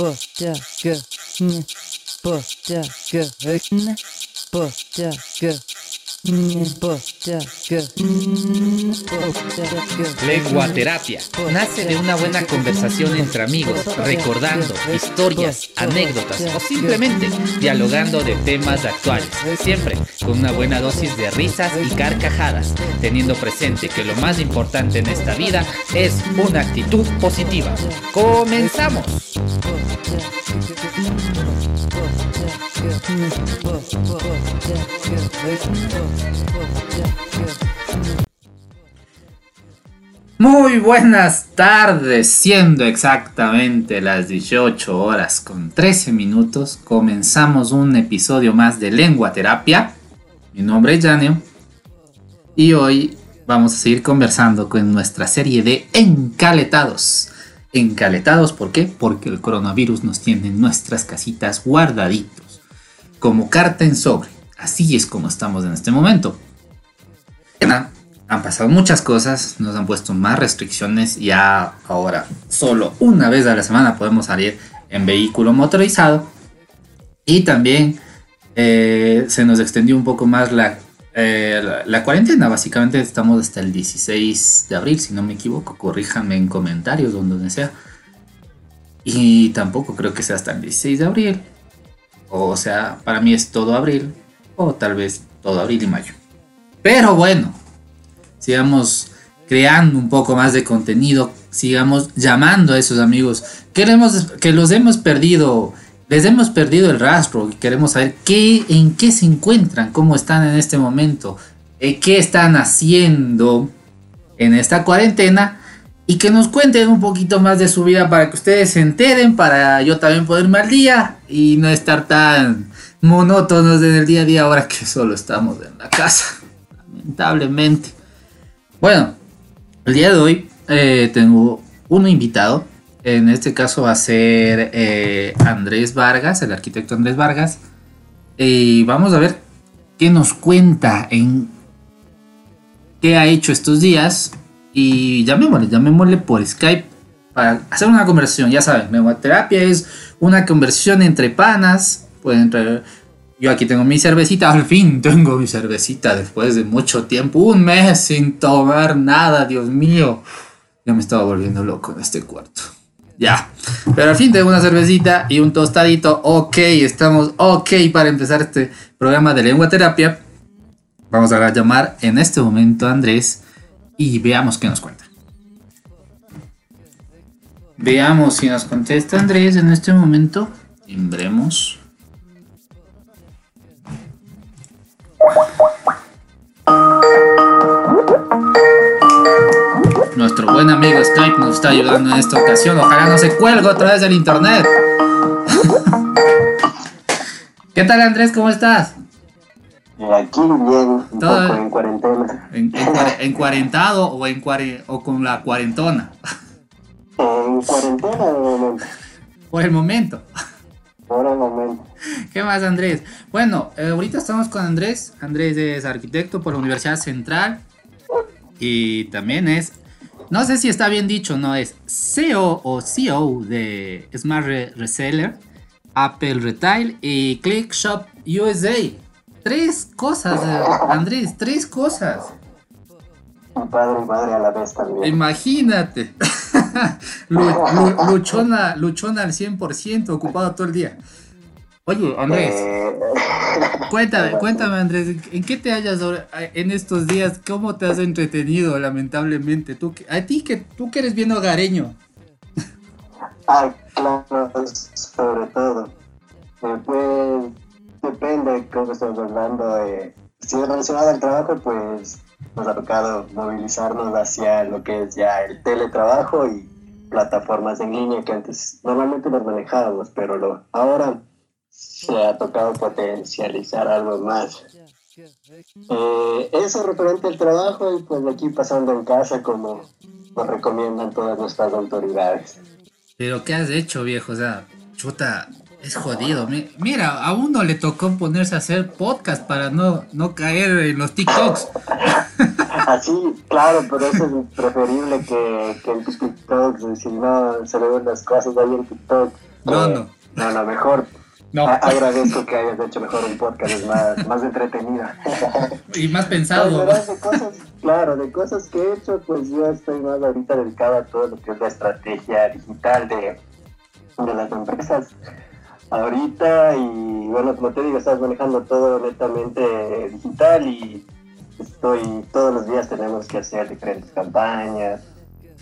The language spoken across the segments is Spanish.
bacak, ne bacak, ne bacak. Lenguaterapia nace de una buena conversación entre amigos, recordando historias, anécdotas o simplemente dialogando de temas actuales, siempre con una buena dosis de risas y carcajadas, teniendo presente que lo más importante en esta vida es una actitud positiva. ¡Comenzamos! Muy buenas tardes, siendo exactamente las 18 horas con 13 minutos, comenzamos un episodio más de Lengua Terapia. Mi nombre es Janio y hoy vamos a seguir conversando con nuestra serie de encaletados. Encaletados, ¿por qué? Porque el coronavirus nos tiene en nuestras casitas guardaditos, como carta en sobre. Así es como estamos en este momento han pasado muchas cosas, nos han puesto más restricciones, ya ahora solo una vez a la semana podemos salir en vehículo motorizado y también eh, se nos extendió un poco más eh, la, la, cuarentena, básicamente estamos hasta el 16 de abril, si no me equivoco, corríjanme en comentarios donde sea. Y tampoco creo que sea hasta el 16 de abril. O sea, para mí es todo abril. O tal vez todo abril y mayo. Pero bueno, sigamos creando un poco más de contenido, sigamos llamando a esos amigos queremos que los hemos perdido, les hemos perdido el rastro y queremos saber qué, en qué se encuentran, cómo están en este momento, eh, qué están haciendo en esta cuarentena y que nos cuenten un poquito más de su vida para que ustedes se enteren, para yo también poderme al día y no estar tan monótonos en el día a día ahora que solo estamos en la casa, lamentablemente. Bueno, el día de hoy eh, tengo un invitado. En este caso va a ser eh, Andrés Vargas, el arquitecto Andrés Vargas. Y vamos a ver qué nos cuenta en qué ha hecho estos días. Y llamémosle, llamémosle por Skype para hacer una conversión. Ya saben, memoterapia es una conversión entre panas. Pueden yo aquí tengo mi cervecita, al fin tengo mi cervecita después de mucho tiempo, un mes sin tomar nada, Dios mío. Ya me estaba volviendo loco en este cuarto. Ya, pero al fin tengo una cervecita y un tostadito. Ok, estamos ok para empezar este programa de lengua terapia. Vamos a llamar en este momento a Andrés y veamos qué nos cuenta. Veamos si nos contesta Andrés en este momento. Timbremos. Nuestro buen amigo Skype nos está ayudando en esta ocasión. Ojalá no se cuelgue otra vez del internet. ¿Qué tal Andrés? ¿Cómo estás? Aquí bien, un poco en cuarentena. ¿En, en, cuarentado o, en o con la cuarentona? En cuarentena de momento. Por el momento. Por el momento. ¿Qué más, Andrés? Bueno, eh, ahorita estamos con Andrés. Andrés es arquitecto por la Universidad Central y también es, no sé si está bien dicho, no es CEO o CEO de Smart Reseller, Apple Retail y Click Shop USA. Tres cosas, eh, Andrés, tres cosas. Un padre y madre a la vez también. Imagínate. luchona, luchona al 100%, ocupado todo el día. Oye, Andrés, eh, cuéntame, cuéntame, Andrés, ¿en qué te hallas en estos días? ¿Cómo te has entretenido, lamentablemente? Tú, a ti que tú que eres bien hogareño. Ah, claro, sobre todo. Eh, pues depende de cómo estamos hablando. De, si es relacionado al trabajo, pues ha tocado movilizarnos hacia lo que es ya el teletrabajo y plataformas en línea que antes normalmente nos manejábamos, pero lo, ahora se ha tocado potencializar algo más. Eh, eso referente al trabajo y pues aquí pasando en casa como nos recomiendan todas nuestras autoridades. Pero ¿qué has hecho, viejo? O sea, chuta, es jodido. Mira, a uno le tocó ponerse a hacer podcast para no, no caer en los TikToks. Así, claro, pero eso es preferible que, que en TikToks. Si no, se ven las cosas ahí en TikTok No, no. No, no, mejor. No. A- agradezco que hayas hecho mejor un podcast, es más, más entretenido. Y más pensado. verás, de cosas, claro, de cosas que he hecho, pues yo estoy más ahorita dedicado a todo lo que es la estrategia digital de, de las empresas. Ahorita, y bueno, como te digo, estás manejando todo netamente digital y estoy, todos los días tenemos que hacer diferentes campañas,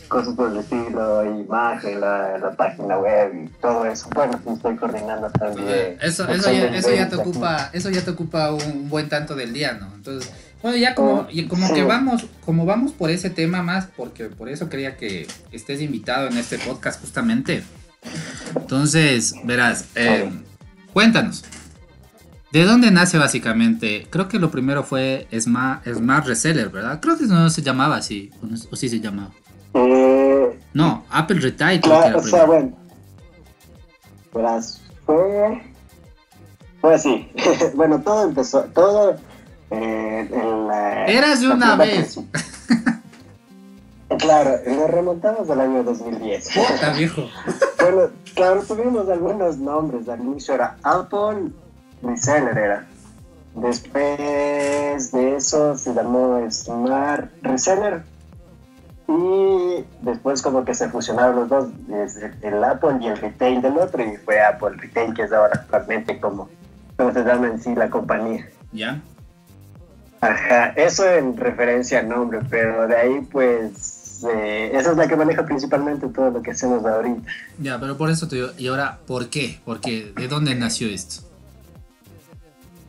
cosas por el estilo, imagen, la, la página web y todo eso. Bueno, sí estoy coordinando también. Eso, eso, ya, eso ya te ocupa, eso ya te ocupa un, buen tanto del día, ¿no? Entonces, bueno, ya como, y como sí. que vamos, como vamos por ese tema más, porque por eso quería que estés invitado en este podcast justamente. Entonces, verás, eh, cuéntanos. ¿De dónde nace básicamente? Creo que lo primero fue Smart, Smart Reseller, ¿verdad? Creo que no se llamaba así, o, sí se llamaba. Eh, No, Apple Retail creo que Claro, era o sea, bueno. Verás, fue. Fue así. bueno, todo empezó. Todo. Eh, en la, Eras de una vez. Claro, nos remontamos al año 2010. Puta, viejo. bueno, claro, tuvimos algunos nombres. Al inicio era Apple Reseller, era. Después de eso se llamó Smart Reseller. Y después como que se fusionaron los dos, desde el Apple y el retail del otro, y fue Apple Retail, que es ahora actualmente como, como se llama en sí la compañía. ¿Ya? Ajá, eso en referencia al nombre, pero de ahí pues, eh, esa es la que maneja principalmente todo lo que hacemos ahorita. Ya, pero por eso te digo, y ahora, ¿por qué? Porque, ¿de dónde nació esto?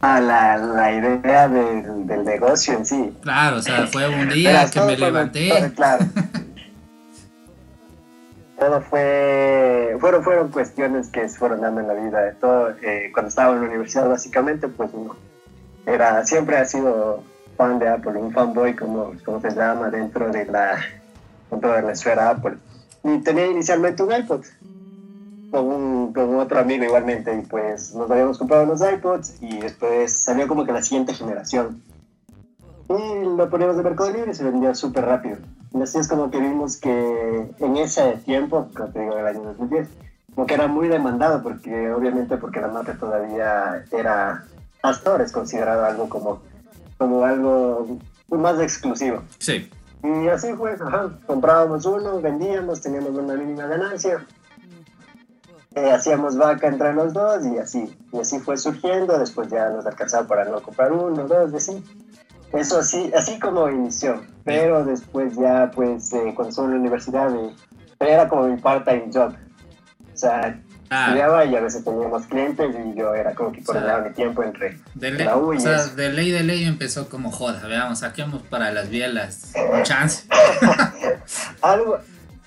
Ah, la, la idea del, del negocio en sí. Claro, o sea, fue un día que me levanté. todo- claro. todo fue, fueron, fueron cuestiones que se fueron dando en la vida de todo. eh, cuando estaba en la universidad, básicamente, pues uno era, siempre ha sido fan de Apple, un fanboy, como, como se llama, dentro de la, dentro de la esfera Apple. Y tenía inicialmente un iPod con, un, con otro amigo igualmente, y pues nos habíamos comprado los iPods y después salió como que la siguiente generación. Y lo poníamos de Mercado Libre y se vendía súper rápido. Y así es como que vimos que en ese tiempo, como te digo, en el año 2010, como que era muy demandado, porque obviamente porque la marca todavía era, hasta ahora es considerado algo como, como algo más exclusivo. Sí. Y así fue, ajá, comprábamos uno, vendíamos, teníamos una mínima ganancia, eh, hacíamos vaca entre los dos y así, y así fue surgiendo, después ya nos alcanzaba para no comprar uno, dos, y así. Eso así, así como inició, pero después ya pues eh, cuando estuve en la universidad eh, era como mi part-time job, o sea, Ah, estudiaba y a veces teníamos clientes y yo era como que coordinaba mi tiempo entre de ley, la U y o sea, eso. de ley de ley empezó como joda, veamos, saquemos para las bielas un chance. algo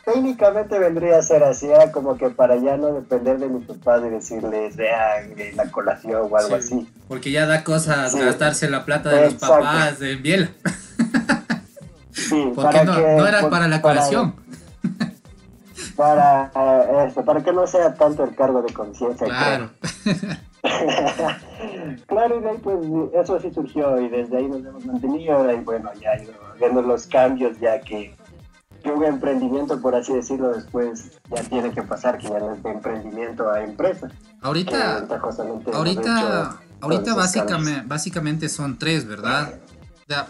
técnicamente vendría a ser así, era como que para ya no depender de mis papás y decirles vean eh, la colación o algo Sí, así. Porque ya da cosas Sí. gastarse la plata de los papás de biela. Sí, Porque no, que- no era por- para la colación. Para, eh, esto, para que no sea tanto el cargo de conciencia. Claro. claro, y de ahí pues eso así surgió y desde ahí nos hemos mantenido y bueno, ya ido viendo los cambios ya que, que un emprendimiento, por así decirlo, después ya tiene que pasar, que ya no es de emprendimiento a empresa. Ahorita, Eh, ahorita, ahorita básicamente, básicamente son tres, ¿verdad?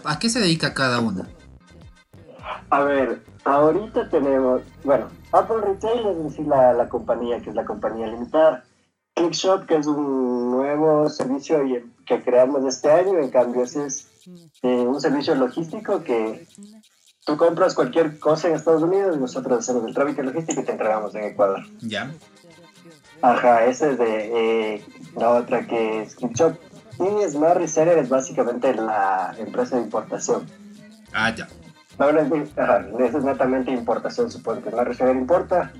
¿A qué se dedica cada una? A ver, ahorita tenemos, bueno, Apple Retail es sí la, la compañía, que es la compañía limitada. ClickShop, que es un nuevo servicio que creamos este año, en cambio ese es eh, un servicio logístico que tú compras cualquier cosa en Estados Unidos y nosotros hacemos el trámite logístico y te entregamos en Ecuador. Ya. Ajá, esa es de eh, la otra que es ClickShop. Y Smart Reseller es básicamente la empresa de importación. Ah, ya. Ahora es, ajá, eso es netamente importación, supongo que la reseller importa.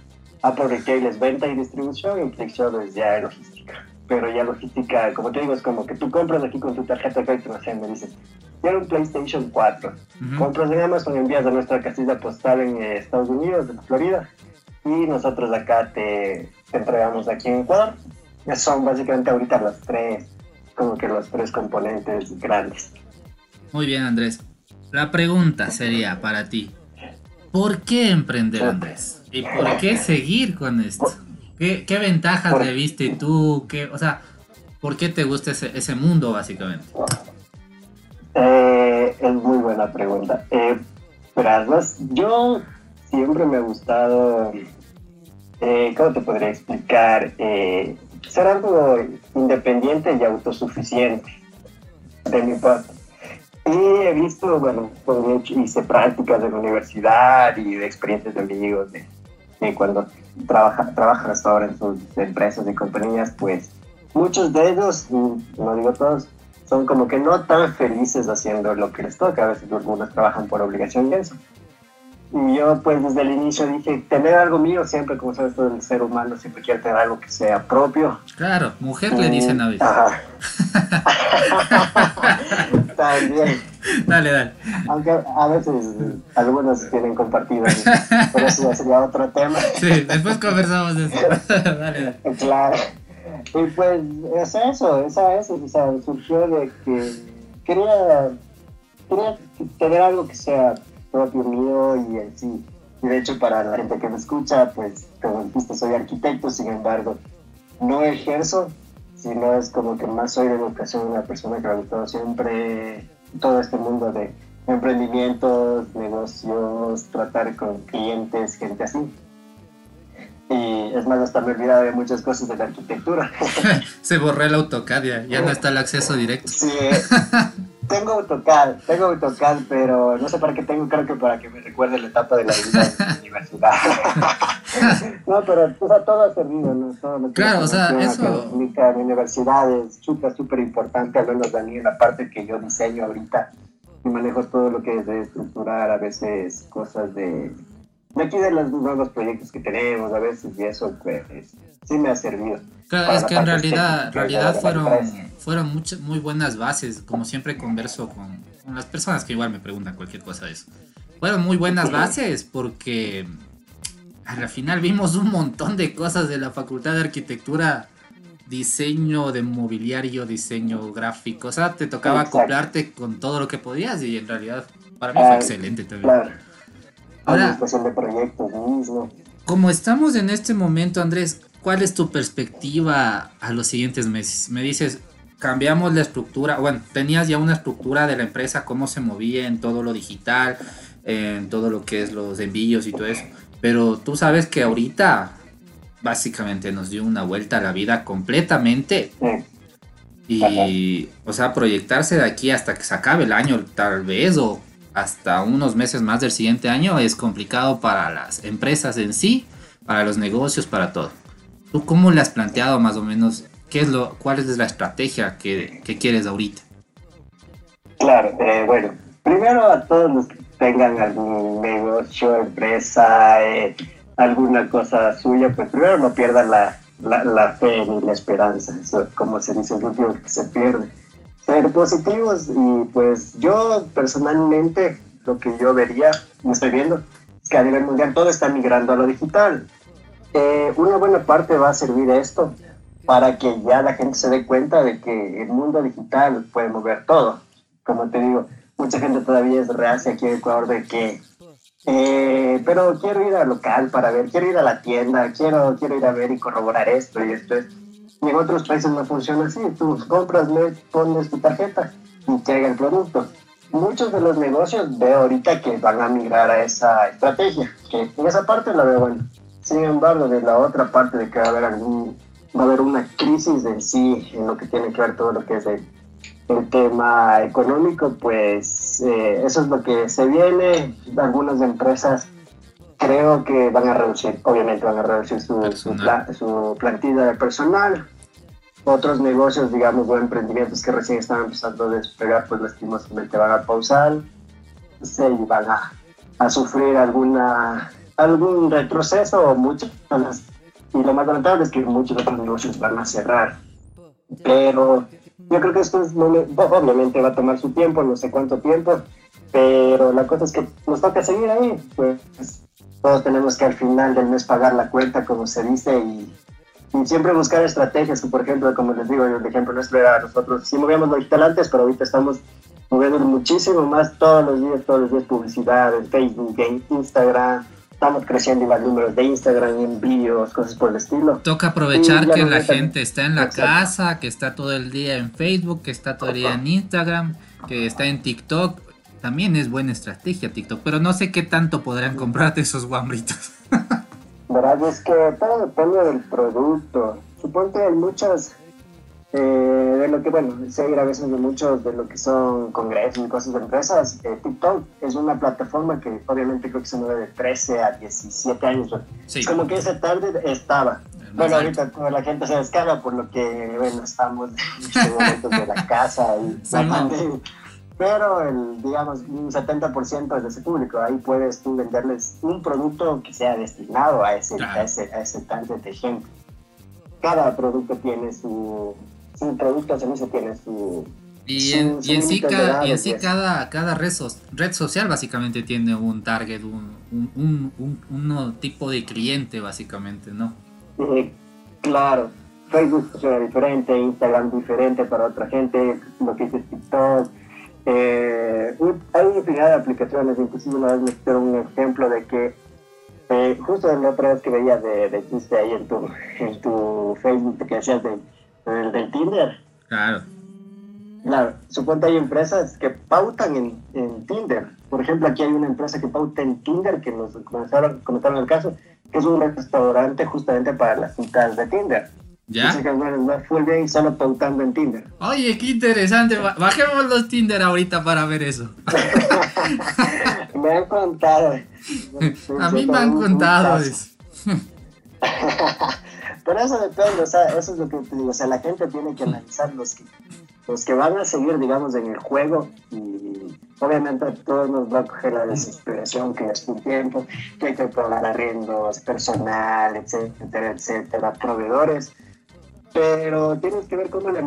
Apple Retail es venta y distribución y ClickShop es ya logística. Pero ya logística, como te digo, es como que tú compras aquí con tu tarjeta de crédito, no sé, me dices, quiero un PlayStation 4. Ujú. Compras en Amazon, envías a nuestra casilla postal en eh, Estados Unidos, en Florida, y nosotros acá te, te entregamos aquí en Ecuador. Ya son básicamente ahorita los tres, como que los tres componentes grandes. Muy bien, Andrés. La pregunta sería para ti: ¿por qué emprender, Andrés? ¿Y por qué seguir con esto? ¿Qué, qué ventajas le viste tú? ¿Qué, o sea, ¿por qué te gusta ese, ese mundo, básicamente? Eh, es muy buena pregunta. Eh, yo siempre me ha gustado, eh, ¿cómo te podría explicar? Eh, ser algo independiente y autosuficiente de mi parte. Y he visto, bueno, pues, hice prácticas en la universidad y de experiencias de amigos de, cuando trabaja, trabajan hasta ahora en sus empresas y compañías, pues muchos de ellos, no digo todos, son como que no tan felices haciendo lo que les toca. A veces algunos trabajan por obligación y eso. Y yo pues desde el inicio dije, tener algo mío siempre, como sabes, todo el ser humano siempre quiere tener algo que sea propio. Claro, mujer le dicen a veces. Ajá. También. Dale, dale. Aunque a veces algunos tienen compartido, pero eso ya sería otro tema. Sí, después conversamos de eso. dale, dale. Claro. Y pues es eso, esa es, o sea, surgió de que quería, quería tener algo que sea propio mío y en sí. Y de hecho para la gente que me escucha, pues como dijiste, soy arquitecto, sin embargo, no ejerzo, sino es como que más soy de educación, una persona que ha gustado siempre todo este mundo de emprendimientos, negocios, tratar con clientes, gente así. Y es más, hasta me he olvidado de muchas cosas de la arquitectura. Se borró el AutoCAD, ya, ya no está el acceso directo. Sí, tengo AutoCAD, tengo AutoCAD, pero no sé para qué tengo, creo que para que me recuerde la etapa de la vida en la universidad. no, pero o sea, todo ha servido, ¿no? Todo claro, o sea, eso... Mi, universidad es súper, súper importante, al menos a mí en la parte que yo diseño ahorita y manejo todo lo que es de estructurar a veces cosas de de aquí de los nuevos proyectos que tenemos a veces y eso pues sí me ha servido. Claro, es que en realidad, realidad fueron, fueron muchas, muy buenas bases, como siempre converso con, con, las personas que igual me preguntan cualquier cosa de eso. Fueron muy buenas bases porque al final vimos un montón de cosas de la Facultad de Arquitectura, diseño de mobiliario, diseño gráfico, o sea, te tocaba acoplarte con todo lo que podías y en realidad para mí fue excelente también. Claro. Ahora, de proyectos mismo. Como estamos en este momento, Andrés, ¿cuál es tu perspectiva a los siguientes meses? Me dices, cambiamos la estructura, bueno, tenías ya una estructura de la empresa, cómo se movía en todo lo digital, en todo lo que es los envíos y todo eso, pero tú sabes que ahorita básicamente nos dio una vuelta a la vida completamente. Y, o sea, proyectarse de aquí hasta que se acabe el año, tal vez, o hasta unos meses más del siguiente año es complicado para las empresas en sí, para los negocios, para todo. ¿Tú cómo le has planteado más o menos qué es lo, cuál es la estrategia que, que quieres ahorita? Claro, eh, bueno, primero a todos los que tengan algún negocio, empresa, eh, alguna cosa suya, pues primero no pierdan la, la, fe ni la esperanza, eso como se dice, el último que se pierde ser positivos y pues yo personalmente lo que yo vería, me estoy viendo, es que a nivel mundial todo está migrando a lo digital. Eh, una buena parte va a servir esto para que ya la gente se dé cuenta de que el mundo digital puede mover todo. Como te digo, mucha gente todavía es reacia aquí en Ecuador de que, eh, pero quiero ir al local para ver, quiero ir a la tienda, quiero, quiero ir a ver y corroborar esto y esto. y en otros países no funciona así. Tú compras, pones tu tarjeta y llega el producto. Muchos de los negocios veo ahorita que van a migrar a esa estrategia, que esa parte la veo bueno. Sin embargo, de la otra parte de que va a haber algún, va a haber una crisis en sí, en lo que tiene que ver todo lo que es el, tema económico, pues eh, eso es lo que se viene. Algunas empresas creo que van a reducir, obviamente van a reducir su, su, plantilla de personal. Otros negocios, digamos, o emprendimientos que recién están empezando a despegar, pues lastimosamente van a pausar sí, y van a, a, sufrir alguna, algún retroceso o muchos. Y lo más lamentable es que muchos otros negocios van a cerrar. Pero yo creo que esto es, obviamente va a tomar su tiempo, no sé cuánto tiempo, pero la cosa es que nos toca seguir ahí, pues todos tenemos que al final del mes pagar la cuenta, como se dice, y, siempre buscar estrategias, por ejemplo, como les digo, el ejemplo nosotros, sí movíamos lo digital antes, pero ahorita estamos moviendo muchísimo más todos los días, todos los días publicidad en Facebook, Instagram, estamos creciendo igual números de Instagram, envíos, cosas por el estilo. Toca aprovechar que la gente está en la casa, que está todo el día en Facebook, que está todo el día en Instagram, que está en TikTok. También es buena estrategia TikTok, pero no sé qué tanto podrán comprarte esos guambritos. Verdad es que todo depende del producto. Supongo que hay muchas eh, de lo que, bueno, seguir a veces de muchos de lo que son congresos y cosas de empresas, eh, TikTok es una plataforma que obviamente creo que se mueve de 13 a 17 años. Sí. Como que esa tarde estaba. Bueno, ahorita como la gente se descarga por lo que, bueno, estamos en este de la casa y la Pero el, digamos, un 70% es de ese público. Ahí puedes tú venderles un producto que sea destinado a ese, a ese, a ese target de gente. Cada producto tiene su, su producto se tiene su... Y en, y en sí, cada, y en sí pues. cada, cada red, red, social básicamente tiene un target, un, un, un, un tipo de cliente básicamente, ¿no? claro, Facebook funciona diferente, Instagram diferente para otra gente, lo que dice TikTok. Eh, hay infinidad de aplicaciones, inclusive una vez me hicieron un ejemplo de que eh, justo la otra vez que veía de, de chiste ahí en tu, en tu Facebook que decías de el del Tinder. Claro. Claro, supongo hay empresas que pautan en, en, Tinder. Por ejemplo, aquí hay una empresa que pauta en Tinder, que nos comenzaron, comentaron el caso, que es un restaurante justamente para las citas de Tinder. ¿Ya? Dice que bueno, fue bien solo pautando en Tinder. Oye, qué interesante. Bajemos los Tinder ahorita para ver eso. me han contado. A mí me han contado eso. Pero eso depende, o sea, eso es lo que te digo, o sea, la gente tiene que analizar los que, los que van a seguir, digamos, en el juego y obviamente a todos nos va a coger la desesperación que es un tiempo, que hay que pagar arriendos, personal, etcétera, etcétera, proveedores, pero tienes que ver cómo le,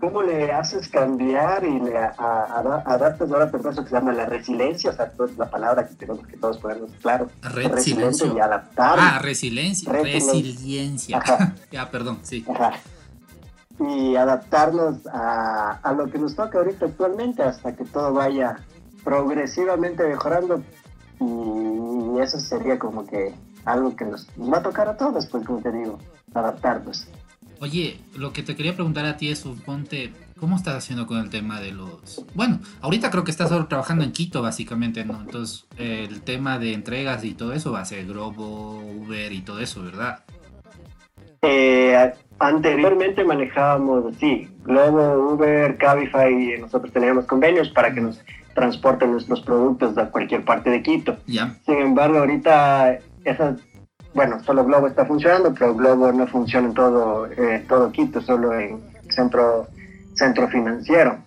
cómo le haces cambiar y le adaptas ahora por eso que se llama la resiliencia, o sea, es la palabra que tenemos que todos ponernos claro. Resiliencia. Y adaptar. Ah, resiliencia. Resiliencia. ya, perdón, sí. Y adaptarnos a, a lo que nos toca ahorita actualmente hasta que todo vaya progresivamente mejorando. Y eso sería como que algo que nos va a tocar a todos, pues como te digo, adaptarnos. Oye, lo que te quería preguntar a ti es, suponte, ¿cómo estás haciendo con el tema de los... Bueno, ahorita creo que estás trabajando en Quito, básicamente, ¿no? Entonces, el tema de entregas y todo eso va a ser Globo, Uber y todo eso, ¿verdad? Eh, anteriormente manejábamos, sí, Globo, Uber, Cabify, nosotros teníamos convenios para que nos transporten nuestros productos a cualquier parte de Quito. Ya. Sin embargo, ahorita esas bueno, solo Globo está funcionando, pero Globo no funciona en todo, eh, todo Quito, solo en centro, centro financiero.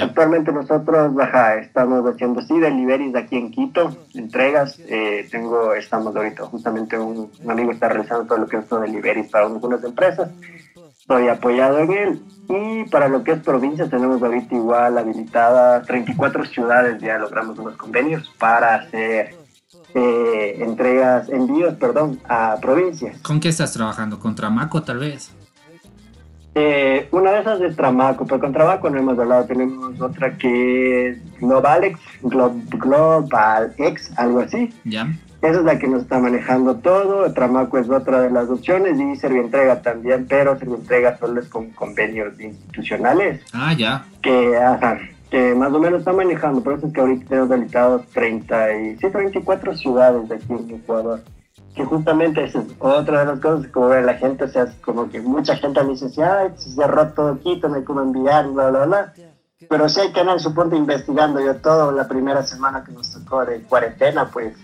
Actualmente nosotros baja, estamos haciendo sí deliveries aquí en Quito, entregas. Eh, tengo, estamos ahorita, justamente un, amigo está realizando todo lo que es todo deliveries para algunas empresas. Estoy apoyado en él. Y para lo que es provincia, tenemos ahorita igual habilitada 34 ciudades, ya logramos unos convenios para hacer eh, entregas, envíos, perdón, a provincias. ¿Con qué estás trabajando? ¿Con Tramaco tal vez? Eh, una de esas es Tramaco, pero con Tramaco no hemos hablado. Tenemos otra que es Globalex, Globalex, algo así. Ya. Esa es la que nos está manejando todo. Tramaco es otra de las opciones y Servientrega también, pero Servientrega solo es con convenios institucionales. Ah, ya. Que, ajá, que más o menos está manejando. Por eso es que ahorita tenemos habilitados 30 y, sí, 24 ciudades de aquí en Ecuador. Que justamente es otra de las cosas, como ve la gente, o sea, como que mucha gente me dice, ay, se cerró todo Quito, no hay cómo enviar, bla, bla, bla. Pero sí hay andar, supongo, investigando. Yo todo la primera semana que nos tocó de cuarentena, pues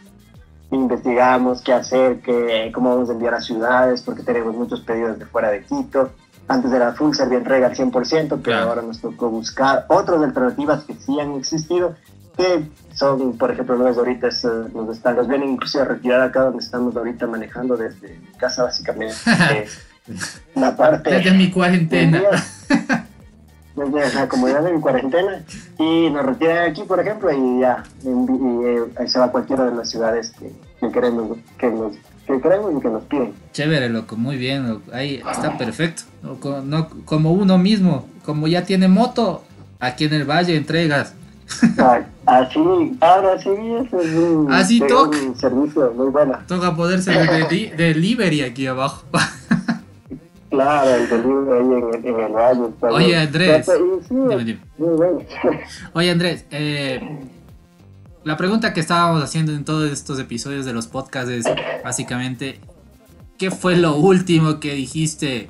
investigamos qué hacer, qué, cómo vamos a enviar a ciudades, porque tenemos muchos pedidos de fuera de Quito antes era full servir entrega al 100%, pero ahora nos tocó buscar otras alternativas que sí han existido, que son, por ejemplo, nuevas ahorita es, nos están, los vienen incluso a retirar acá donde estamos ahorita manejando desde mi casa básicamente. la parte... Desde mi cuarentena. Desde la comodidad de mi cuarentena. Y nos retiran aquí, por ejemplo, y ya, y, eh, ahí se va a cualquiera de las ciudades que, que queremos, que nos que queremos y que nos piden. Chévere, loco, muy bien, ahí está perfecto. No, como uno mismo, como ya tiene moto, aquí en el valle entregas. Así, ahora sí, eso es un, Así toca. un servicio muy bueno. Toca poderse de, de- delivery aquí abajo. Claro, el delivery ahí en, el- en el valle. Oye. Andrés. Pero, y sí, Dime, dime. muy bueno. Oye Andrés, eh, la pregunta que estábamos haciendo en todos estos episodios de los podcasts es básicamente, ¿qué fue lo último que dijiste?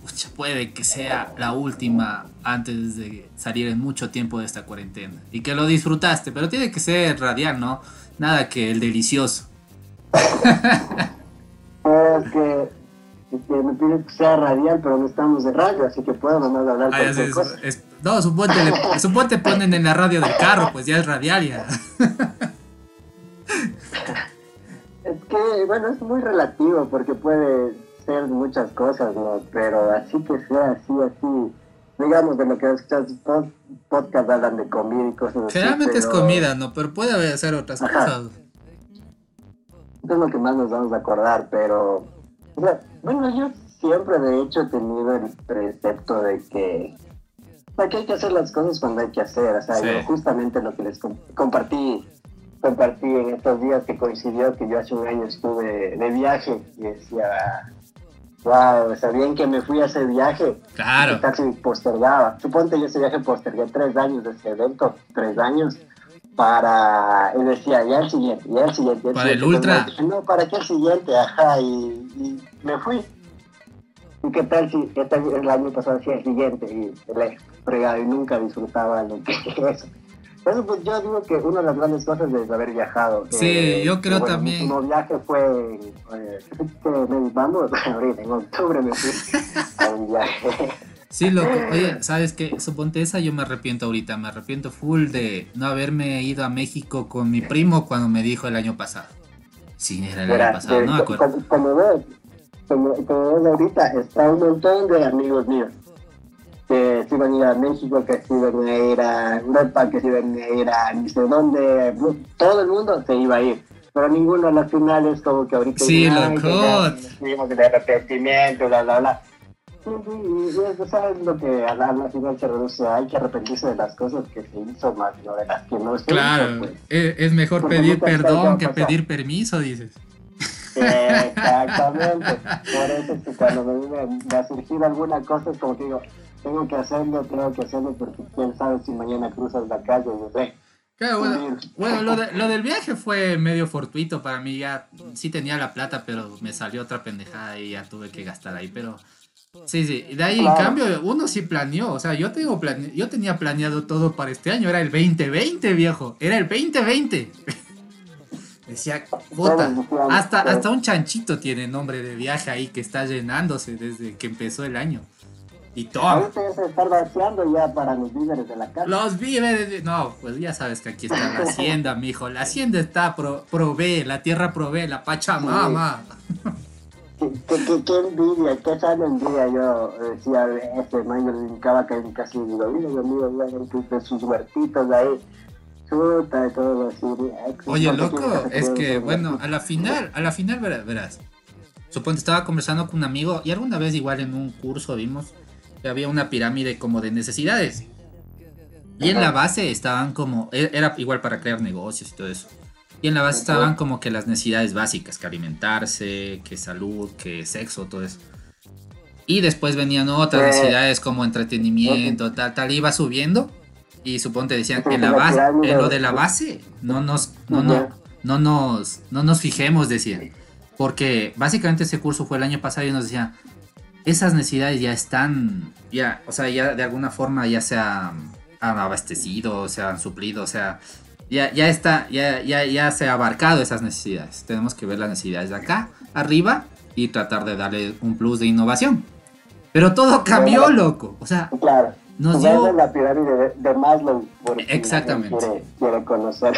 Pucha, puede que sea la última antes de salir en mucho tiempo de esta cuarentena. Y que lo disfrutaste, pero tiene que ser radial, ¿no? Nada que el delicioso. Es que, es que me que sea radial, pero no estamos de radio, así que puedo nomás hablar Ah, cualquier es- cosa. es- no, suponte, le- suponte ponen en la radio del carro, pues ya es radial ya. Es que, bueno, es muy relativo porque puede ser muchas cosas, ¿no? Pero así que sea así, así. Digamos, de lo que escuchas pod, podcast hablan de comida y cosas así. Generalmente es comida, ¿no? Pero puede haber hacer otras Ajá. cosas. Es lo que más nos vamos a acordar, pero. o sea, bueno, yo siempre, de hecho, he tenido el precepto de que. Que hay que hacer las cosas cuando hay que hacer. O sea, Sí. yo justamente lo que les com- compartí compartí en estos días que coincidió que yo hace un año estuve de viaje y decía, wow, bien que me fui a ese viaje. Claro. Y casi postergaba. Suponte yo ese viaje postergué tres años de ese evento, tres años, para, y decía, ya el siguiente, ya el siguiente. ya Para el siguiente. ultra. Entonces, dije, no, ¿para qué el siguiente? Ajá, y, y me fui. ¿Y qué tal si qué tal el año pasado hacía el siguiente? Y le fregado y nunca disfrutaba lo que eso. Eso pues yo digo que una de las grandes cosas es haber viajado. Sí, Eh, yo creo bueno, también. Mi último viaje fue, eh, me vamos, ahorita en octubre me fui a un viaje. Sí, loco. Oye, ¿sabes qué? Suponte esa yo me arrepiento ahorita. Me arrepiento full de no haberme ido a México con mi primo cuando me dijo el año pasado. Sí, era el año pasado, eh, no me acuerdo. como, como ves, como, como ves ahorita, está un montón de amigos míos que se iban a ir a México, que se iban a ir a Europa, que se iban a ir a ni sé dónde, todo el mundo se iba a ir. Pero ninguno a la final es como que ahorita... Sí, dicen, "Ay, loco. que ya Estuvimos de arrepentimiento, bla, bla, bla. Sí, sí, y eso sabes lo que a la, final se reduce, hay que arrepentirse de las cosas que se hizo más, no de las que no se hizo. Claro, pues. es, es mejor Porque pedir perdón que pedir permiso, dices. Exactamente. Por eso es que cuando me, me, me ha surgido alguna cosa es como que digo, tengo que hacerlo, tengo que hacerlo porque quién sabe si mañana cruzas la calle, yo sé. Claro, bueno, bueno lo, de- lo del viaje fue medio fortuito para mí. Ya sí tenía la plata, pero me salió otra pendejada y ya tuve que gastar ahí. Pero sí, sí. De ahí, en cambio, uno sí planeó. O sea, yo, tengo plane- yo tenía planeado todo para este año. Era el 2020, viejo. Era el 2020. Decía, puta, hasta, hasta un chanchito tiene nombre de viaje ahí que está llenándose desde que empezó el año. Y toma. Ahorita ya se está vaciando ya para los víveres de la casa. Los víveres. de- No, pues ya sabes que aquí está la hacienda, mijo. La hacienda está, pro, provee, la tierra provee, la Pachamama. ¿Qué, qué, qué, qué envidia, qué sana envidia yo decía este man, yo le brincaba que casi digo, mira, ya de sus huertitos ahí, chuta todo así. Oye, ¿por qué loco, es que, bueno, a la final, a la final verás, verás. Suponte, estaba conversando con un amigo y alguna vez igual en un curso vimos había una pirámide como de necesidades. Y en la base estaban como, e- era igual para crear negocios y todo eso. Y en la base estaban como que las necesidades básicas, que alimentarse, que salud, que sexo, todo eso. Y después venían otras necesidades como entretenimiento, tal, tal, iba subiendo. Y suponte decían, Sí, en la base, en lo de la base, no nos, no, no, no nos, no nos fijemos, decían. Porque básicamente ese curso fue el año pasado y nos decían, esas necesidades ya están, ya, o sea, ya de alguna forma ya se han, han abastecido, se han suplido, o sea, ya, ya está, ya, ya, ya se ha abarcado esas necesidades. Tenemos que ver las necesidades de acá, arriba, y tratar de darle un plus de innovación. Pero todo cambió, loco. O sea, Claro. nos Esa dio la pirámide de, de Maslow. Exactamente. Quiere, quiere conocer.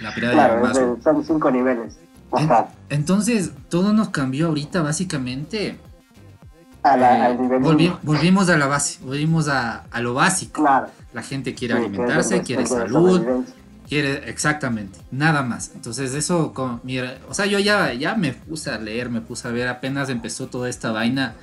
la pirámide de claro, es Maslow. de- son cinco niveles. Ajá. Entonces, todo nos cambió ahorita, básicamente. A la, Eh, al nivel volvi- volvimos a la base, volvimos a, a lo básico. Claro. La gente quiere Sí, alimentarse, quiere salud, quiere exactamente, nada más. Entonces eso, como, mira, o sea, yo ya, ya me puse a leer, me puse a ver, apenas empezó toda esta vaina.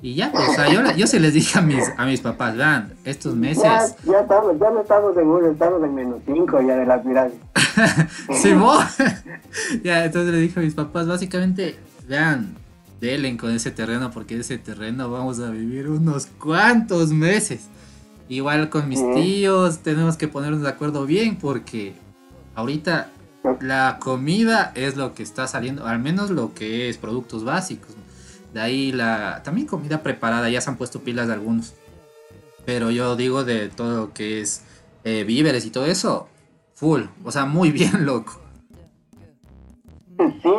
Y ya, pues, o sea, yo, yo se les dije a mis, a mis papás, vean, estos meses... Ya, ya, estamos, ya no estamos en uno, estamos en menos 5 ya de la pirámide. sí, vos. ya, entonces le dije a mis papás, básicamente, vean, delen con ese terreno porque ese terreno vamos a vivir unos cuantos meses. Igual con mis tíos tenemos que ponernos de acuerdo bien porque ahorita la comida es lo que está saliendo, al menos lo que es productos básicos. De ahí la también comida preparada, ya se han puesto pilas de algunos. Pero yo digo de todo lo que es eh, víveres y todo eso, full, o sea, muy bien loco. Sí,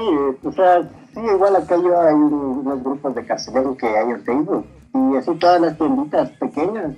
o sea, sí, igual acá yo hay unos grupos de carcelero que hay en Facebook y así todas las tienditas pequeñas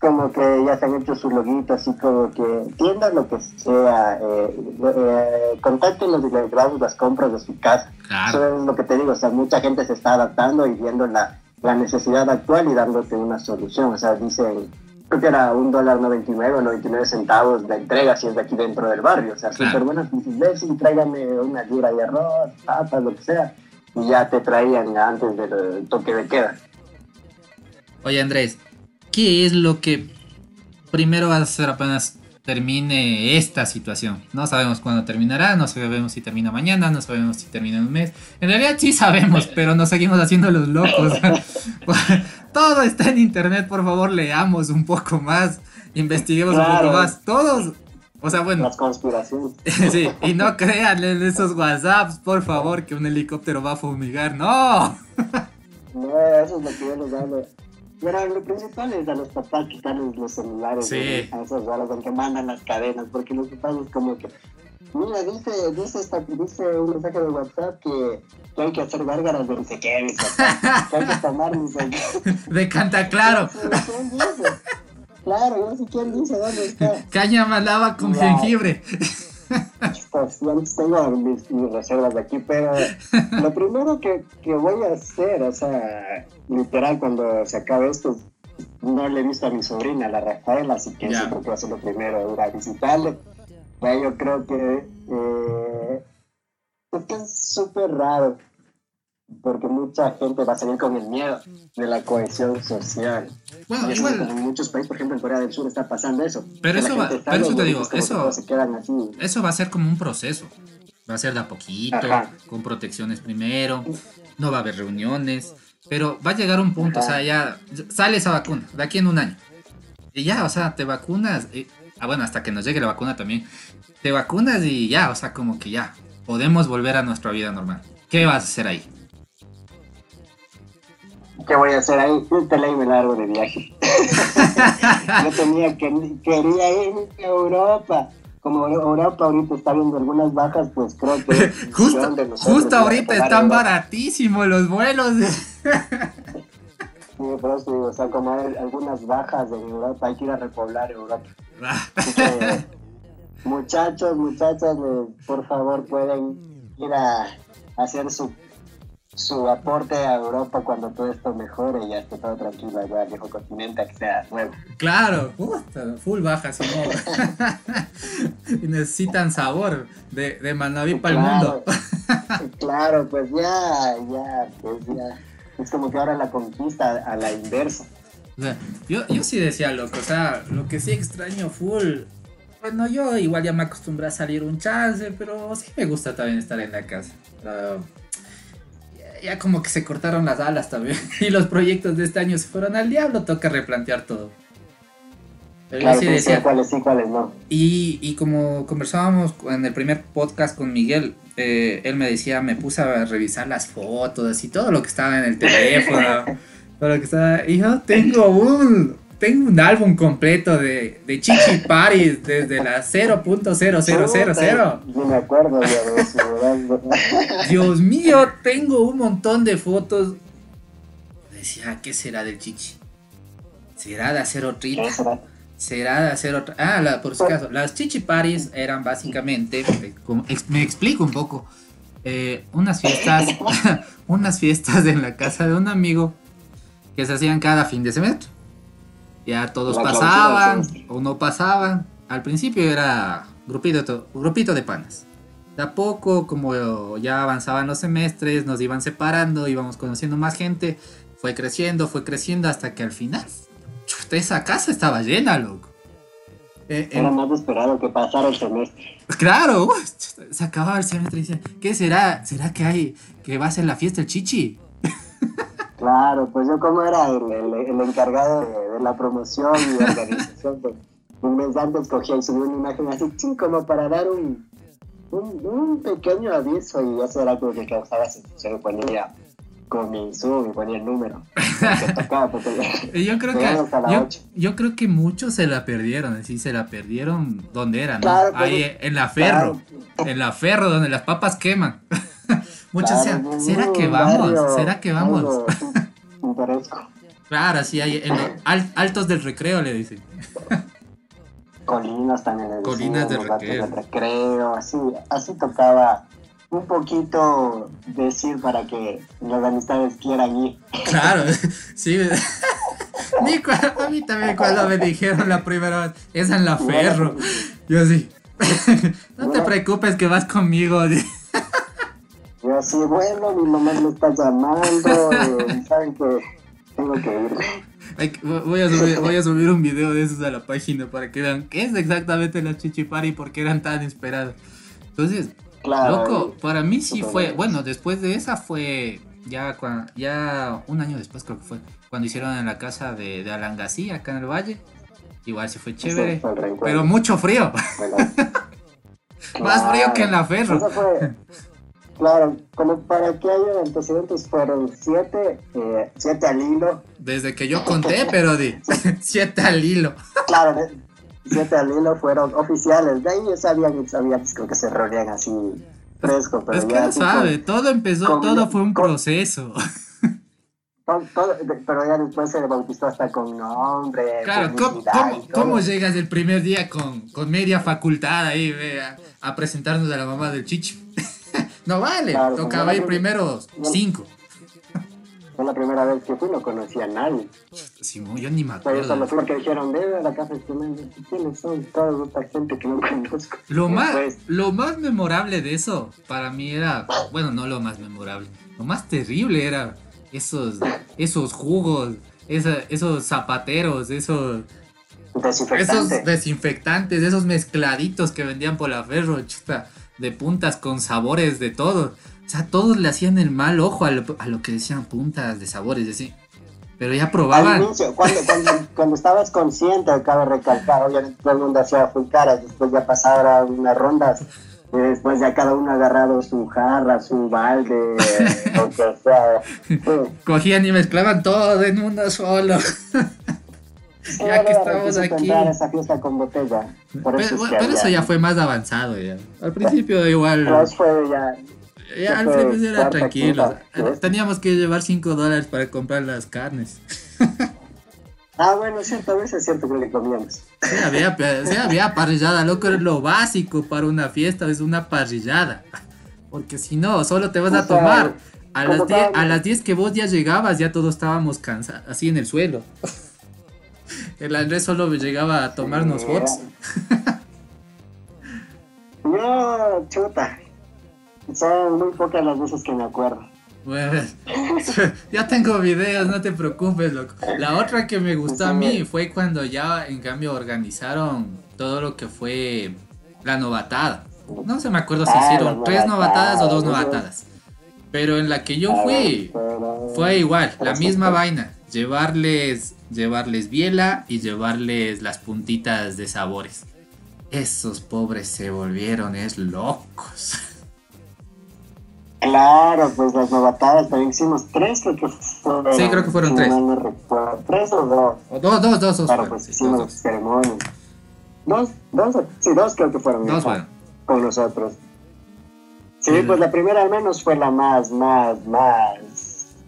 como que ya se han hecho su loguito, así como que tiendas lo que sea, eh, eh, contáctenos y les grabamos las compras de su casa. Eso es lo que te digo, o sea, mucha gente se está adaptando y viendo la, la necesidad actual y dándote una solución. O sea, dicen, creo que era un dólar 99 o 99 centavos la entrega si es de aquí dentro del barrio. O sea, súper buenas. Y tráigame una libra de arroz, papas, lo que sea. Y ya te traían antes del toque de queda. Oye, Andrés, ¿qué es lo que primero va a hacer apenas termine esta situación? No sabemos cuándo terminará, no sabemos si termina mañana, no sabemos si termina en un mes. En realidad sí sabemos, pero nos seguimos haciendo los locos. Todo está en internet, por favor, leamos un poco más, investiguemos un poco más. Todos o sea, bueno. Las conspiraciones. sí, y no crean en esos WhatsApps, por favor, que un helicóptero va a fumigar. ¡No! no, eso es lo que yo les hablo. Pero lo principal es a los papás quitarles los celulares a esas horas en que mandan las cadenas, porque los papás es como que, mira, dice, dice, esta, dice un mensaje de WhatsApp que, que hay que hacer gárgaras de no sé qué, que hay que tomar mis De canta claro. Claro, yo no sé quién dice dónde está. Caña malaba con jengibre. Pues yo tengo mis, mis, reservas de aquí, pero lo primero que, que, voy a hacer, o sea, literal, cuando se acabe esto, no le he visto a mi sobrina, la Rafaela, así que eso creo que va a ser lo primero, ir a visitarle. Ya yo creo que eh, es que es súper raro, porque mucha gente va a salir con el miedo de la cohesión social. Bueno, igual. en muchos países, por ejemplo en Corea del Sur, está pasando eso. Pero eso va, pero eso te digo, eso, eso va a ser como un proceso. Va a ser de a poquito, con protecciones primero, no va a haber reuniones, pero va a llegar un punto, o sea, ya sale esa vacuna, de aquí en un año. Y ya, o sea, te vacunas, ah, bueno, hasta que nos llegue la vacuna también, te vacunas y ya, o sea, como que ya, podemos volver a nuestra vida normal. ¿Qué vas a hacer ahí? ¿Qué voy a hacer ahí? Te leí me largo de viaje. Yo tenía que quería ir a Europa. Como Europa ahorita está viendo algunas bajas, pues creo que justo, justo ahorita están baratísimos los vuelos. sí, pero sí, o sea, como hay algunas bajas en Europa, hay que ir a repoblar Europa. muchachos, muchachas, por favor pueden ir a hacer su su aporte a Europa cuando todo esto mejore y ya esté todo tranquilo allá al viejo continente que sea nuevo. Claro, full baja si y necesitan sabor de, de Manaví para el mundo. claro, pues ya, ya, pues ya. Es como que ahora la conquista a la inversa. O sea, yo, yo sí decía, loco, o sea, lo que sí extraño full bueno, yo igual ya me acostumbré a salir un chance, pero sí me gusta también estar en la casa ya como que se cortaron las alas también. Y los proyectos de este año se fueron al diablo, toca replantear todo. claro, sí decía, cuáles sí, cuáles no. Y, y, como conversábamos en el primer podcast con Miguel, eh, él me decía, me puse a revisar las fotos y todo lo que estaba en el teléfono. lo que. Y yo tengo un, tengo un álbum completo de, de Chichi Paris desde la 0.0000. No me acuerdo de. Dios mío, tengo un montón de fotos. Decía, ¿qué será del Chichi? ¿Será de hacer otrita? ¿Será de hacer otra? Ah, por si acaso, las Chichi Paris eran básicamente, me explico un poco, eh, unas fiestas, unas fiestas en la casa de un amigo que se hacían cada fin de semestre. Ya todos pasaban o no pasaban. Al principio era grupito, grupito de panas. De a poco, como ya avanzaban los semestres, nos iban separando, íbamos conociendo más gente. fue creciendo, fue creciendo hasta que al final, esa casa estaba llena, loco. Eh, Era más esperado que pasara el semestre. Claro, se acababa el semestre y dice, ¿qué será? ¿Será que hay, que va a ser la fiesta el chichi? Claro, pues yo como era el, encargado de, la promoción y organización, pues un mes antes cogía y subí una imagen así, como para dar un, un, pequeño aviso y eso era como que causaba sensación, ponía con mi sub y ponía el número. yo creo que yo, creo que muchos se la perdieron, sí se la perdieron donde era, ¿no? Ahí en la ferro, en la ferro donde las papas queman. muchos decían, ¿será que vamos? ¿Será que vamos? claro, sí, hay en altos del recreo le dicen. Colinas también. Colinas de recreo. recreo. Así, así tocaba un poquito decir para que las amistades quieran ir. Claro, sí. a mí también cuando me dijeron la primera vez, es en la ferro. Yo así, no te preocupes que vas conmigo. Yo así, bueno, mi mamá me está llamando, eh, saben que tengo que irme voy, a subir, voy a subir un video de esos a la página para que vean qué es exactamente la chichipari y por qué eran tan esperadas. Entonces, loco, para mí sí fue, bueno, después de esa fue ya, ya un año después creo que fue, cuando hicieron en la casa de, de Alangasí, acá en el Valle. Igual se fue chévere, pero mucho frío. Más frío que en la ferro. Claro, como para que haya antecedentes fueron siete, eh, siete al hilo. Desde que yo conté, pero di, siete al hilo. Claro, siete al hilo fueron oficiales. De ahí sabían, sabían creo que se reunían así fresco. Pero es que no sabe, todo empezó, todo fue un proceso. pero ya después se bautizó hasta con nombre. Claro, ¿cómo, cómo, llegas el primer día con, con media facultad ahí a, a presentarnos a la mamá del chicho? No vale, tocaba ir primero cinco. Fue la primera vez que fui, no conocía a nadie. Sí, yo ni me acuerdo. Pero eso que dijeron, de la casa ¿quiénes son? Toda esta gente que no conozco. Lo más, lo más memorable de eso, para mí era, bueno, no lo más memorable, lo más terrible era esos, esos jugos, esos zapateros, esos... Desinfectantes. Esos desinfectantes, esos mezcladitos que vendían por la ferro, chuta de puntas con sabores de todo. O sea, todos le hacían el mal ojo a lo, que decían puntas de sabores, así. Pero ya probaban. cuando, estabas consciente, cabe recalcar, obviamente todo el mundo hacía full caras, después ya pasaron unas rondas, después ya cada uno agarrado su jarra, su balde, lo que sea. Cogían y mezclaban todo en uno solo. ya que estamos aquí. esa fiesta con botella. pero, eso ya fue más avanzado ya. Al principio igual. Pero fue ya. Ya al principio era tranquilo. Teníamos que llevar 5 dólares para comprar las carnes. Ah, bueno, cierto, a veces es cierto que le comíamos. Sí, había, sí, había parrillada, loco, es lo básico para una fiesta, es una parrillada. Porque si no, solo te vas a tomar. A las, 10, a las 10 que vos ya llegabas, ya todos estábamos cansados, así en el suelo. El Andrés solo llegaba a tomarnos fotos. no, chuta. Son muy pocas las veces que me acuerdo. Bueno, ya tengo videos, no te preocupes, loco. La otra que me gustó a mí fue cuando ya, en cambio, organizaron todo lo que fue la novatada. No se me acuerdo si ah, hicieron tres novatadas o dos novatadas. Pero en la que yo fui, fue igual, la misma vaina. Llevarles llevarles biela y llevarles las puntitas de sabores. Esos pobres se volvieron es locos. Claro, pues las novatadas también hicimos tres, creo que fueron. Sí, creo que fueron tres. ¿Tres o dos? O dos, dos, dos. dos claro, pues hicimos dos, ceremonias. Dos, dos, sí, dos creo que fueron. Dos fueron. Con nosotros. Sí, pues la primera al menos fue la más, más, más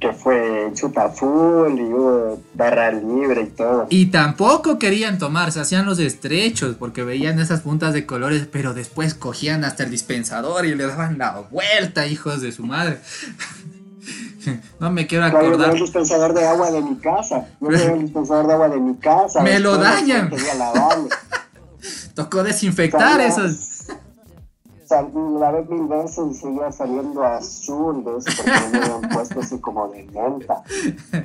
que fue chupa full y hubo barra libre y todo. Y tampoco querían tomar, se hacían los estrechos porque veían esas puntas de colores, pero después cogían hasta el dispensador y le daban la vuelta, hijos de su madre. no me quiero acordar. Yo el dispensador de agua de mi casa. Yo el dispensador de agua de mi casa. Me lo dañan. Tocó desinfectar esos. La vez mil veces y seguía saliendo azul de eso porque me habían puesto así como de menta.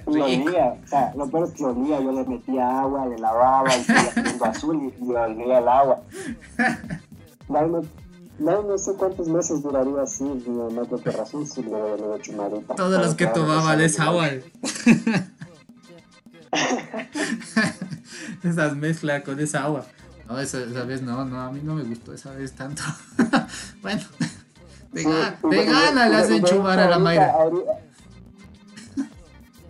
Y lo olía, o sea, lo peor es que olía, yo le metía agua, le lavaba y seguía saliendo azul y, y olía el agua. No, no, no, sé cuántos meses duraría así, no, no creo que razón si le hecho chumadita. Todos los que tomaban esa agua. Esas mezclas con esa agua. No, esa, vez no, no, a mí no me gustó esa vez tanto. bueno, de, gana le hacen chumar a la Mayra.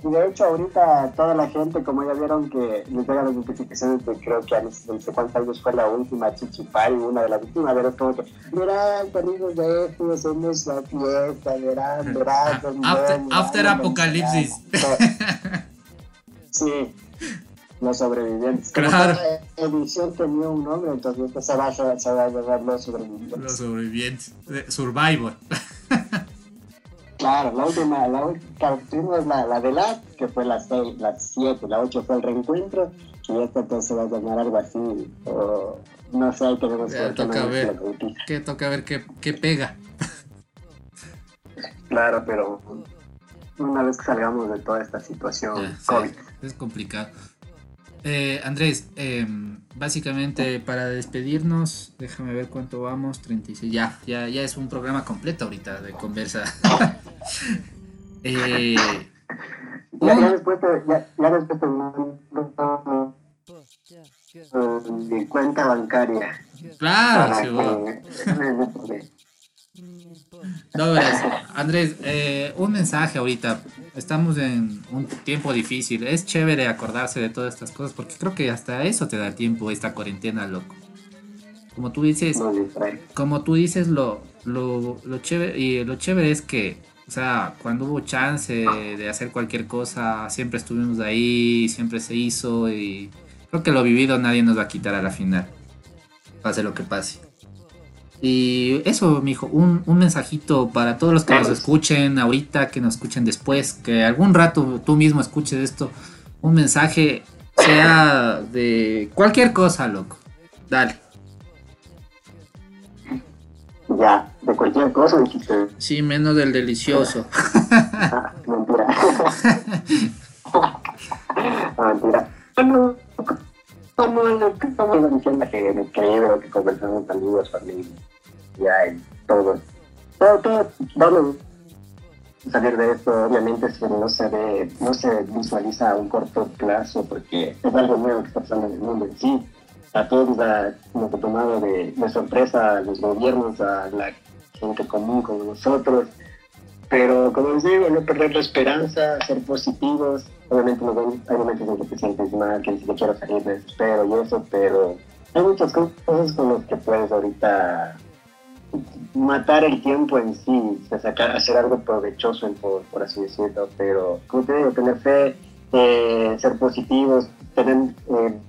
Y de hecho, ahorita toda la gente, como ya vieron que les llegan las notificaciones de creo que a no sé cuántos años fue la última Chichipari, una de las últimas, pero como que, verán, amigos de esto, hacemos la fiesta, verán, verán. After, after Apocalipsis. Sí, los sobrevivientes. Claro. edición tenía un nombre, entonces pues, se va, a, se va a llamar los sobrevivientes. Los sobrevivientes. Survivor. Claro, la última, la última tuvimos la, la de la, que fue la 6, la 7, la 8 fue el reencuentro, y esta entonces se va a llamar algo así, o no sé, tenemos que toca ver, que toca ver qué, qué pega. Claro, pero una vez que salgamos de toda esta situación COVID. es complicado. Eh, Andrés, eh, básicamente para despedirnos, déjame ver cuánto vamos, 36, ya, ya, ya es un programa completo ahorita de conversa. eh, ya, ya, después ya, ya después mi cuenta bancaria. Claro, sí, no, Andrés, eh, un mensaje ahorita. Estamos en un tiempo difícil. Es chévere acordarse de todas estas cosas porque creo que hasta eso te da tiempo esta cuarentena, loco. Como tú dices, como tú dices, lo, lo, lo chévere, y lo chévere es que, o sea, cuando hubo chance de hacer cualquier cosa, siempre estuvimos ahí, siempre se hizo y creo que lo vivido nadie nos va a quitar a la final. Pase lo que pase. Y eso, mijo, un, un mensajito para todos los que nos escuchen ahorita, que nos escuchen después, que algún rato tú mismo escuches esto. Un mensaje, sea de cualquier cosa, loco. Dale. Ya, de cualquier cosa dijiste. Sí, menos del delicioso. Ah, mentira. ah, mentira. Bueno, como lo que estamos diciendo que me creo que conversamos amigos, familia ya en todo, todo, todo, vamos a salir de esto, obviamente si no se ve, no se visualiza a un corto plazo porque es algo nuevo que está pasando en el mundo en sí. A todos nos ha tomado de, sorpresa a los gobiernos, a la gente común como nosotros. Pero como les digo, no perder la esperanza, ser positivos. Obviamente hay momentos en que te sientes mal, que ni quiero salir de desespero y eso, pero hay muchas cosas con las que puedes ahorita matar el tiempo en sí, sacar, hacer algo provechoso, por, así decirlo, pero como te digo, tener fe, eh, ser positivos, tener eh,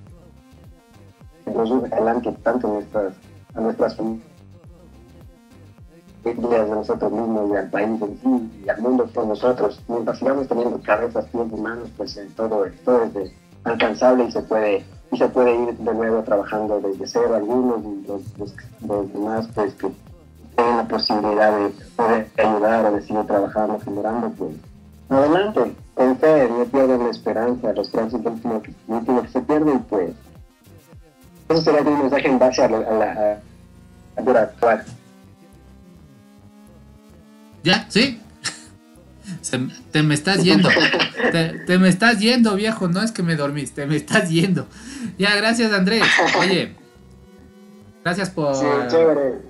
adelante tanto a nuestras, a nuestras familias de nosotros mismos y al país en sí y al mundo por nosotros. Mientras sigamos teniendo cabezas, pies y manos, pues todo, todo es alcanzable y se puede y se puede ir de nuevo trabajando desde cero algunos y los, los demás pues que tengan la posibilidad de poder ayudar o de seguir trabajando, generando, pues adelante, en fe, no pierdan la esperanza, los esperanza es último que, último se pierde y pues eso sería un mensaje en base a la, a la, actual. ¿Ya? ¿Sí? te me estás yendo. Te, te, me estás yendo, viejo. No es que me dormiste, te me estás yendo. Ya, gracias, Andrés. Oye, Gracias por.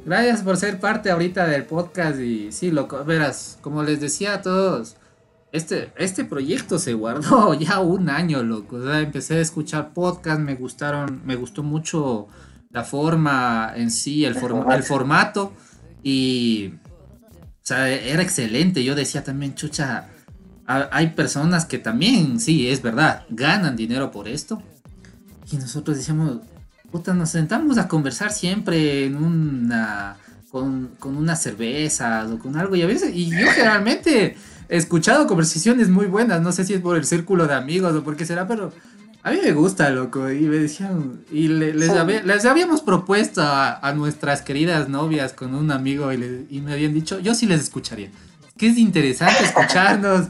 Gracias por ser parte ahorita del podcast. Y sí, loco, verás, como les decía a todos, este, este proyecto se guardó ya un año, loco. empecé a escuchar podcast, me gustaron, me gustó mucho la forma en sí, el, el formato. Y. O sea, era excelente. Yo decía también, chucha. Hay personas que también, sí, es verdad, ganan dinero por esto. Y nosotros decíamos, nos sentamos a conversar siempre en una. Con, con una cerveza o con algo. Y a veces, y yo generalmente he escuchado conversaciones muy buenas. No sé si es por el círculo de amigos o por qué será, pero A mí me gusta, loco. Y me decían. Y les, habíamos propuesto a, nuestras queridas novias con un amigo y, y, me habían dicho, yo sí les escucharía. Que es interesante escucharnos.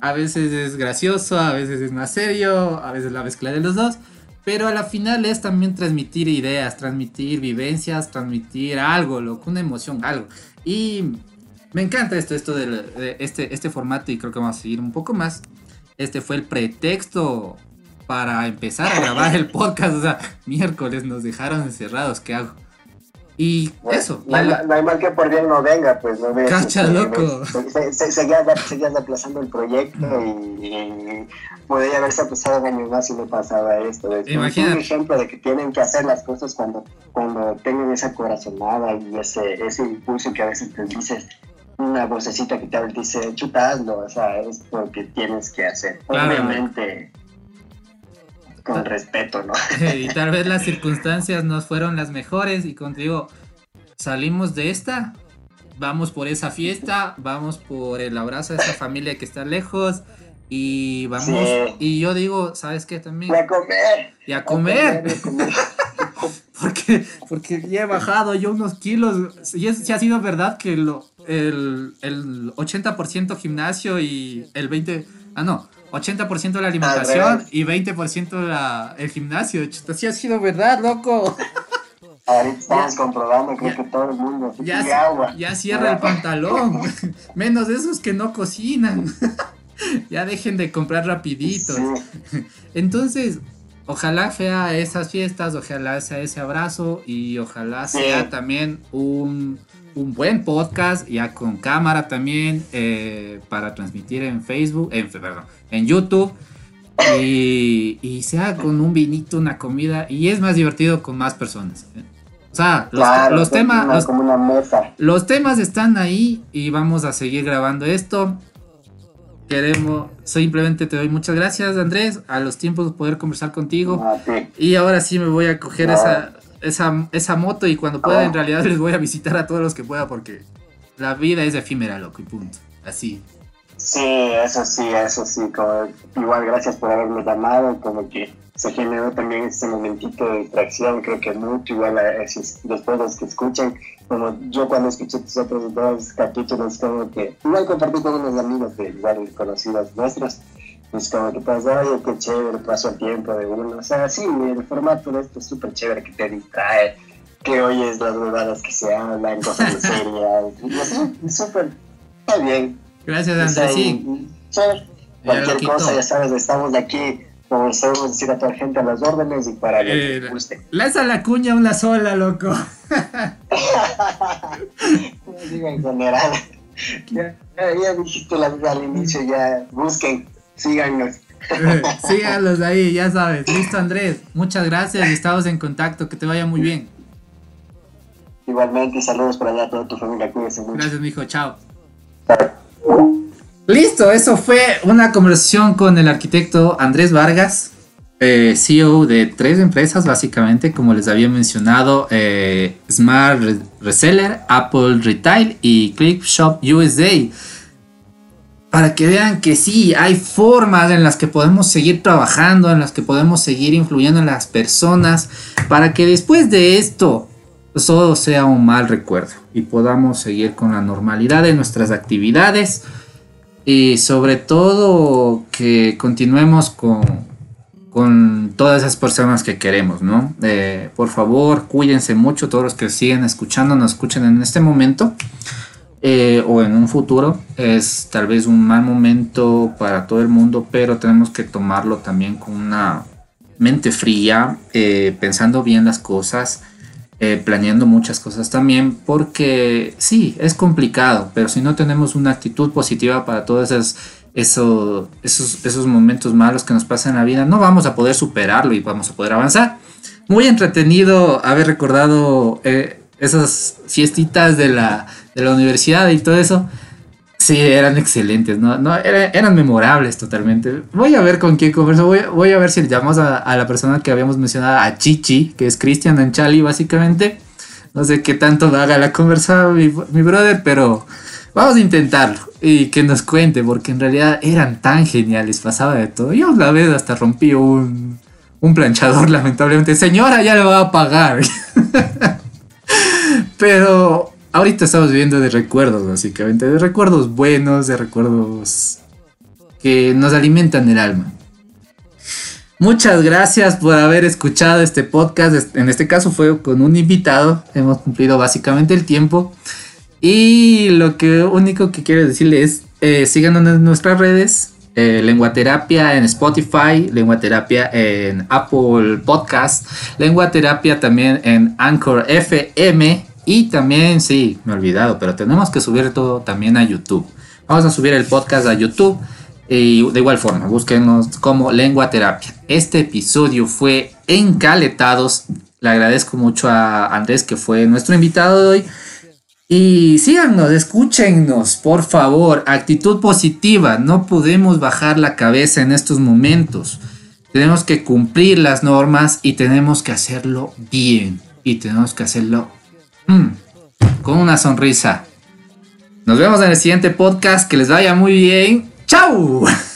A veces es gracioso, a veces es más serio, a veces la mezcla de los dos. Pero a la final es también transmitir ideas, transmitir vivencias, transmitir algo, loco, una emoción, algo. Y me encanta esto, esto de, este, este formato y creo que vamos a seguir un poco más. Este fue el pretexto para empezar a grabar el podcast. O sea, miércoles nos dejaron encerrados, ¿qué hago? Y eso. No, hay mal que por bien no venga, pues no ves. Cacha, loco. seguías, aplazando el proyecto y, podría haberse aplazado años más si no pasaba esto. Es un ejemplo de que tienen que hacer las cosas cuando, cuando tengan esa corazonada y ese, ese impulso que a veces te dices, una vocecita que te dice, chutazlo, o sea, es porque tienes que hacer. Obviamente con respeto, ¿no? y tal vez las circunstancias no fueron las mejores y contigo salimos de esta, vamos por esa fiesta, vamos por el abrazo de esa familia que está lejos y vamos y yo digo, ¿sabes qué también? Y a comer. Y a comer. porque porque ya he bajado yo unos kilos, y es, si ha sido verdad que lo, el, el 80% gimnasio y el 20 ah no, 80% la alimentación y 20% la, el gimnasio. Esto sí ha sido verdad, loco. Ahorita estamos comprobando, creo que todo el mundo. Ya, ya cierra el pantalón. Menos esos que no cocinan. ya dejen de comprar rapiditos. Entonces, ojalá sea esas fiestas, ojalá sea ese abrazo y ojalá sea también un un buen podcast, ya con cámara también, eh, para transmitir en Facebook, en, perdón, en YouTube. Y, sea con un vinito, una comida, y es más divertido con más personas. ¿eh? O sea, los, temas. Los, los temas están ahí y vamos a seguir grabando esto. Queremos, simplemente te doy muchas gracias, Andrés, a los tiempos de poder conversar contigo. Y ahora sí me voy a coger esa, esa, esa moto y cuando pueda en oh. realidad les voy a visitar a todos los que pueda porque la vida es efímera, loco, y punto. Así. Sí, eso sí, eso sí. Como, igual gracias por haberme llamado, como que se generó también ese momentito de distracción, creo que mucho, igual después los que escuchan, como yo cuando escuché tus otros dos capítulos, como que igual compartí con unos amigos de igual conocidos nuestros, es como que pasa, oye, qué chévere, paso el tiempo de uno. O sea, sí, el formato de esto es súper chévere que te distrae, que oyes las huevadas que se hablan, cosas de serias. Es súper, está bien. Gracias, Andrés. Sí. Chévere. Cualquier cosa, ya sabes, estamos aquí como sabemos decir a toda la gente a las órdenes y para que eh, guste. Lanza la cuña una sola, loco. no en general. Ya, ya dijiste la, al inicio, ya busquen síganos. Síganos ahí, ya sabes. Listo, Andrés. Muchas gracias y estamos en contacto. Que te vaya muy bien. Igualmente, saludos para allá a toda tu familia. Cuídense mucho. Gracias, mijo. Chao. Listo, eso fue una conversación con el arquitecto Andrés Vargas, eh, CEO de tres empresas, básicamente, como les había mencionado: eh, Smart Reseller, Apple Retail y Click Shop USA para que vean que sí, hay formas en las que podemos seguir trabajando, en las que podemos seguir influyendo en las personas, para que después de esto todo sea un mal recuerdo y podamos seguir con la normalidad de nuestras actividades y sobre todo que continuemos con, con todas esas personas que queremos, ¿no? Eh, por favor, cuídense mucho, todos los que siguen escuchando, nos escuchen en este momento. Eh, o en un futuro es tal vez un mal momento para todo el mundo, pero tenemos que tomarlo también con una mente fría, eh, pensando bien las cosas, eh, planeando muchas cosas también, porque sí, es complicado, pero si no tenemos una actitud positiva para todos esos, esos, esos momentos malos que nos pasan en la vida, no vamos a poder superarlo y vamos a poder avanzar. Muy entretenido haber recordado esas fiestitas de la la universidad y todo eso, sí, eran excelentes, ¿no? no eran memorables totalmente. Voy a ver con quién converso, voy, voy a ver si llamamos a, la persona que habíamos mencionado, a Chichi, que es Cristian Anchali, básicamente. No sé qué tanto haga la conversa mi, brother, pero vamos a intentarlo y que nos cuente, porque en realidad eran tan geniales, pasaba de todo. Yo una vez hasta rompí un, un planchador, lamentablemente. Señora, ya le va a pagar. Pero ahorita estamos viviendo de recuerdos, básicamente. De recuerdos buenos, de recuerdos que nos alimentan el alma. Muchas gracias por haber escuchado este podcast. En este caso fue con un invitado. Hemos cumplido básicamente el tiempo. Y lo que único que quiero decirles es eh, síganos en nuestras redes. Eh, Lenguaterapia en Spotify, Lenguaterapia en Apple Podcast, Lenguaterapia también en Anchor FM y también, sí, me he olvidado, pero tenemos que subir todo también a YouTube. Vamos a subir el podcast a YouTube. Y de igual forma, búsquenos como Lengua Terapia. Este episodio fue encaletados. Le agradezco mucho a Andrés que fue nuestro invitado de hoy. Y síganos, escúchenos, por favor. Actitud positiva. No podemos bajar la cabeza en estos momentos. Tenemos que cumplir las normas y tenemos que hacerlo bien. Y tenemos que hacerlo con una sonrisa. Nos vemos en el siguiente podcast. Que les vaya muy bien. ¡Chao!